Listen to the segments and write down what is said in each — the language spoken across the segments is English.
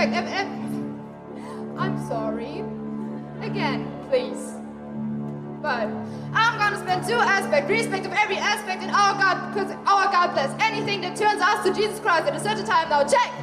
I'm sorry. Again, please. But I'm gonna spend two aspects, respect of every aspect in our God, because our God bless anything that turns us to Jesus Christ at a certain time now. Check!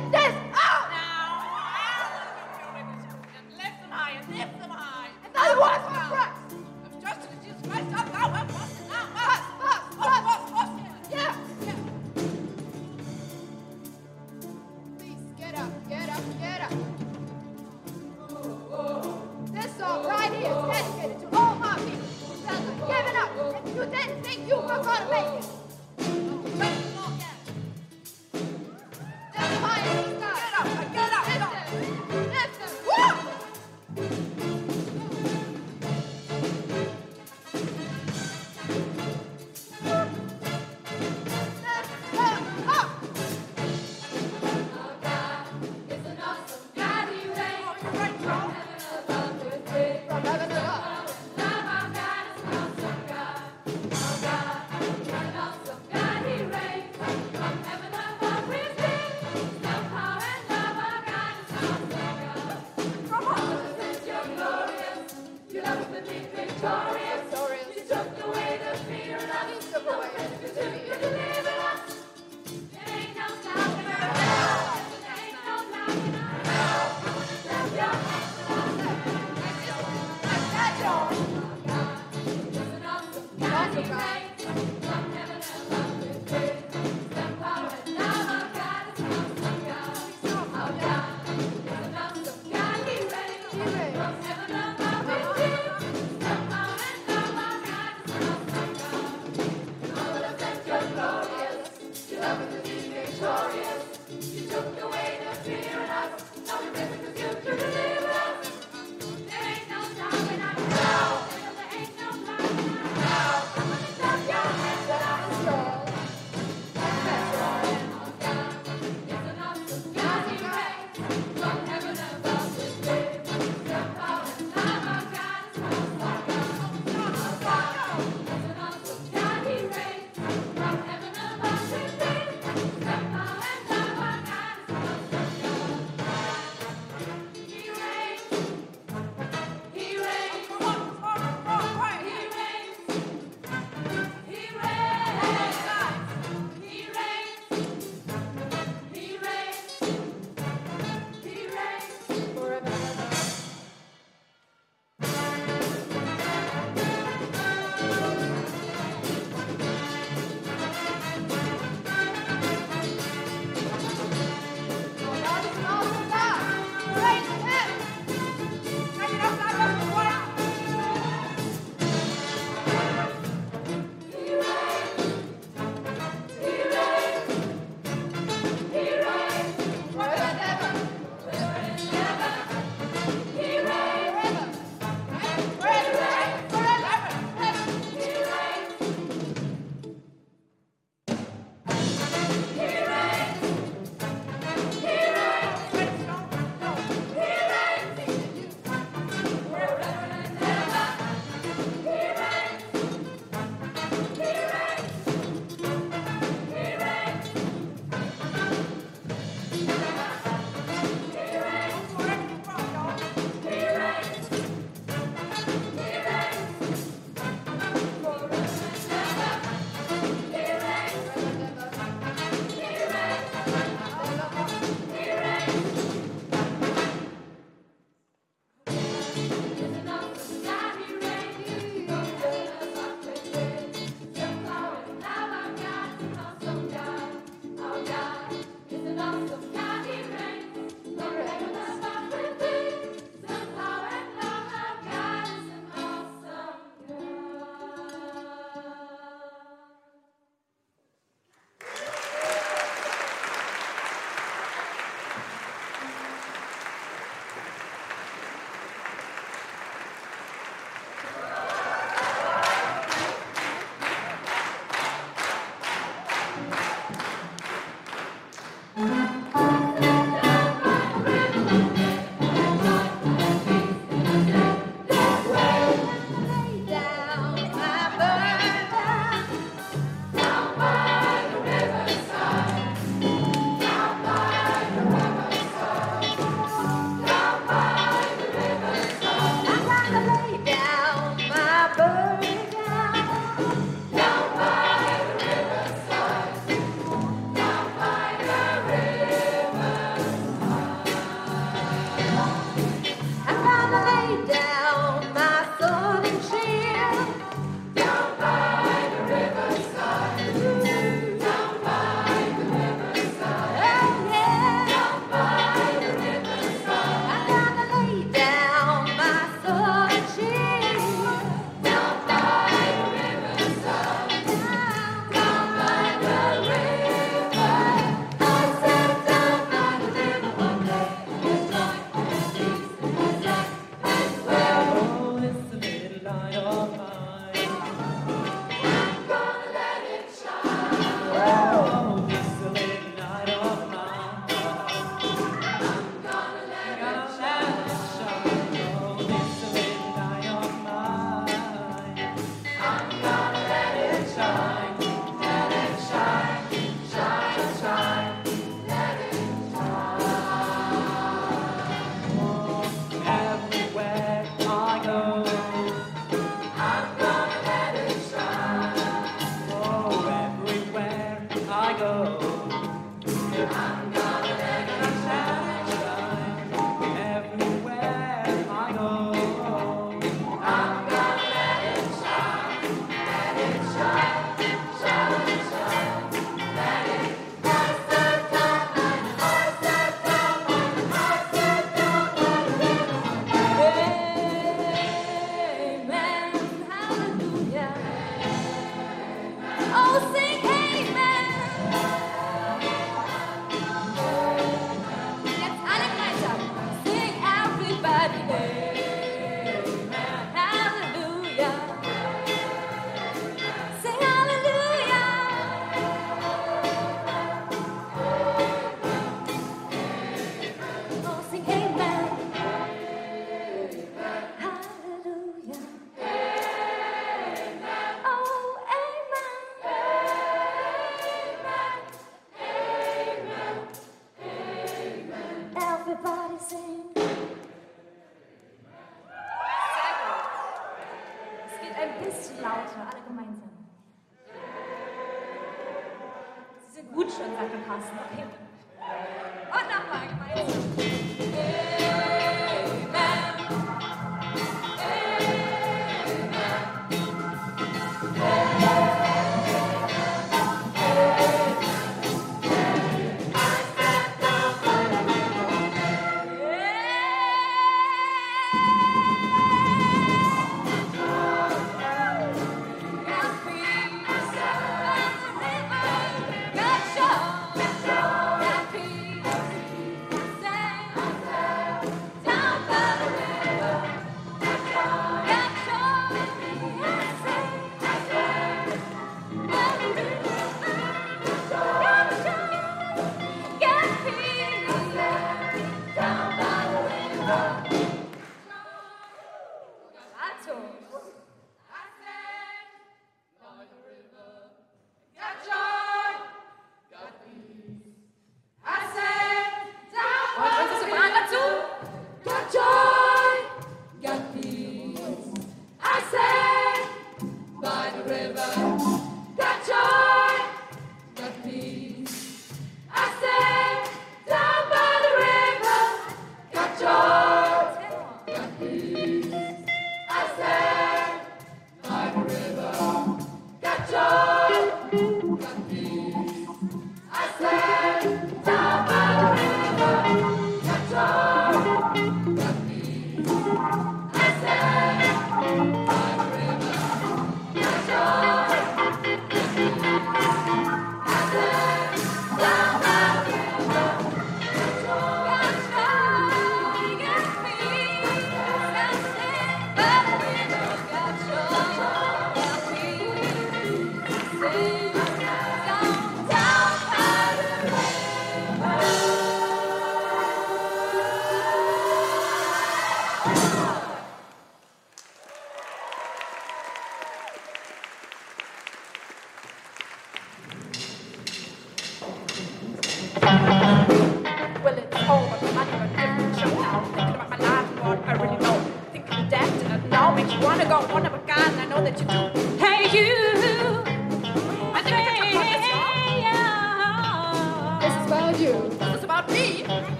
you.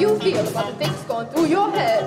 you feel about the things going through your head.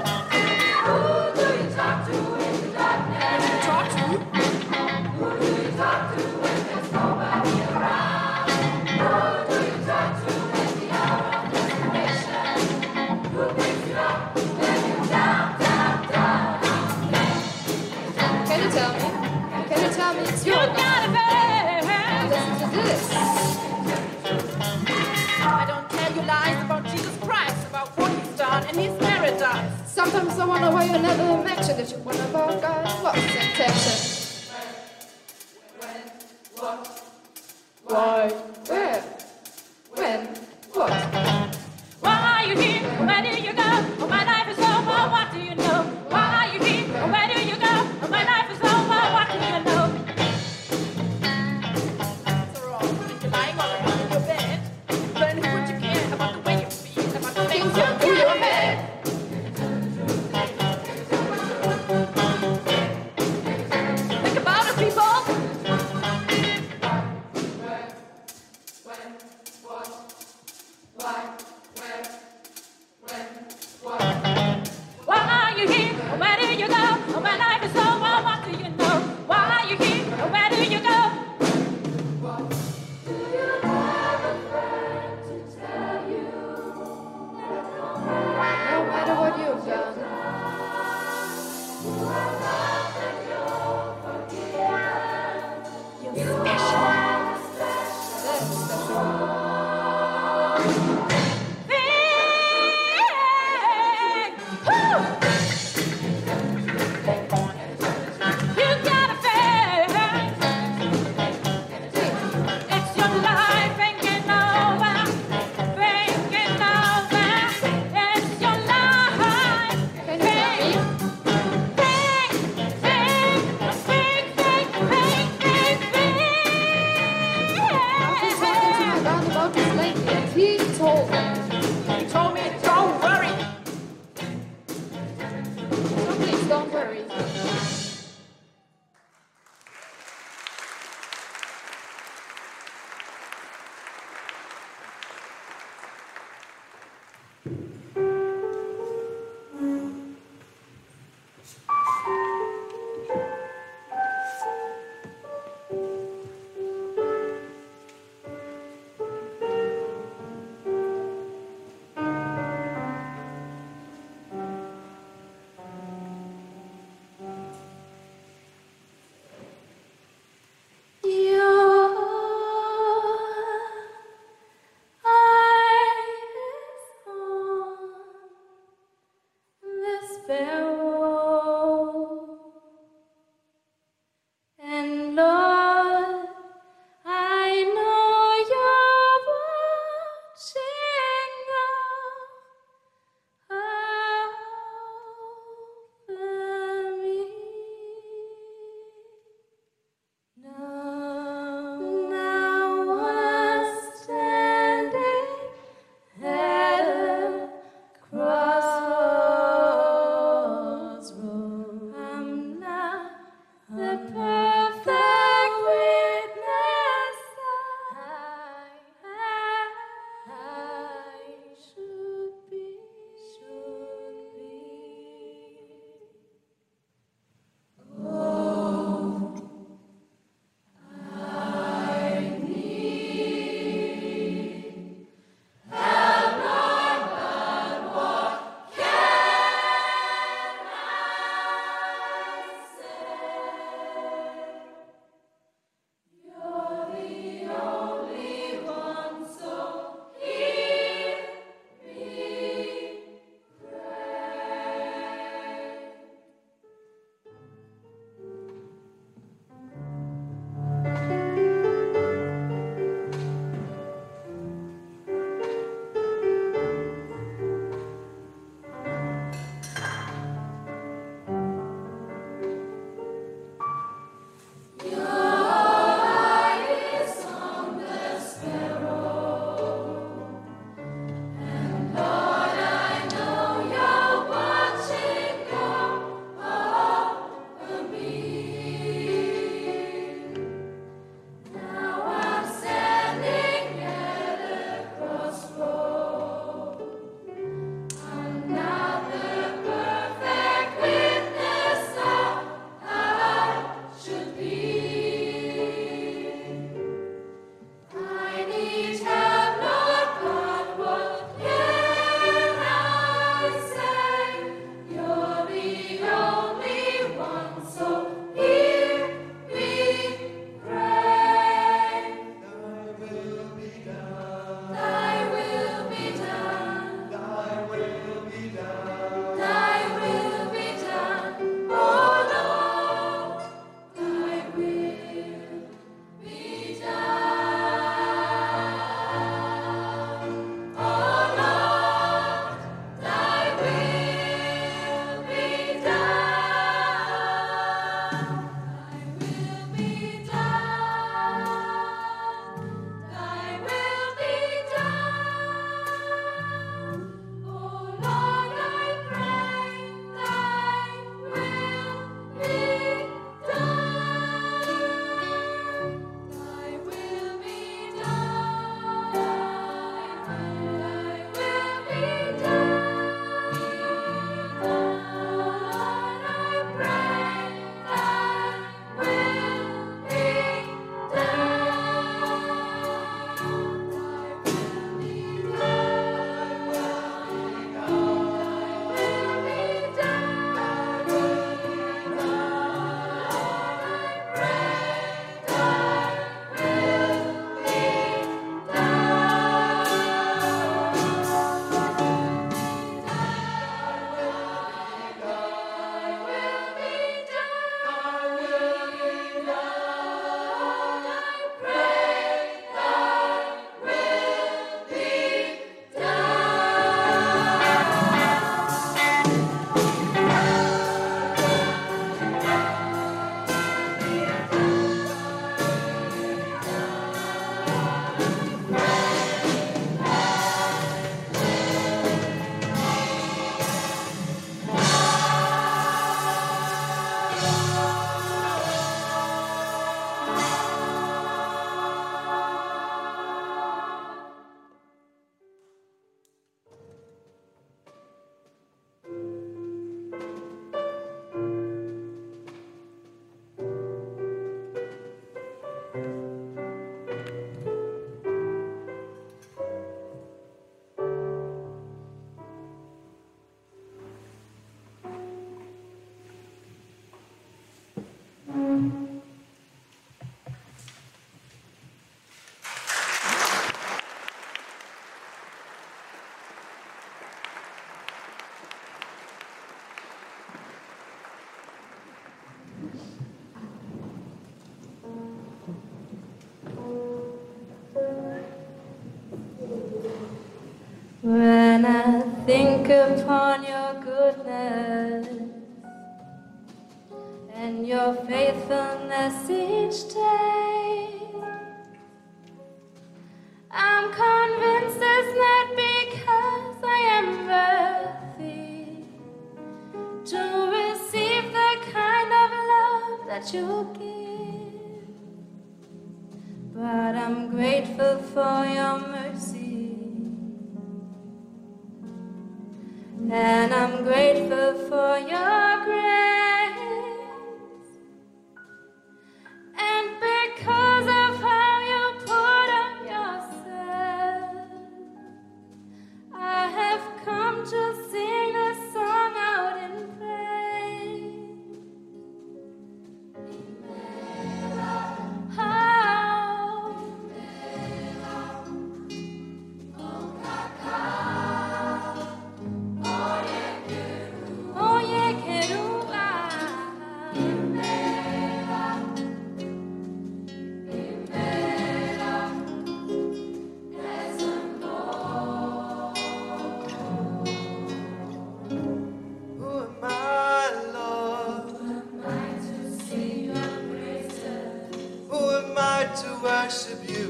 Think upon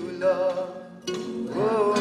you,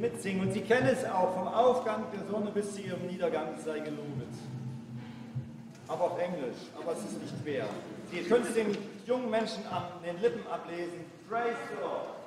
mitsingen. Und sie kennen es auch, vom Aufgang der Sonne bis zu ihrem Niedergang sei gelobet. Aber auf Englisch, aber es ist nicht schwer. Sie können es den jungen Menschen an den Lippen ablesen. Praise God.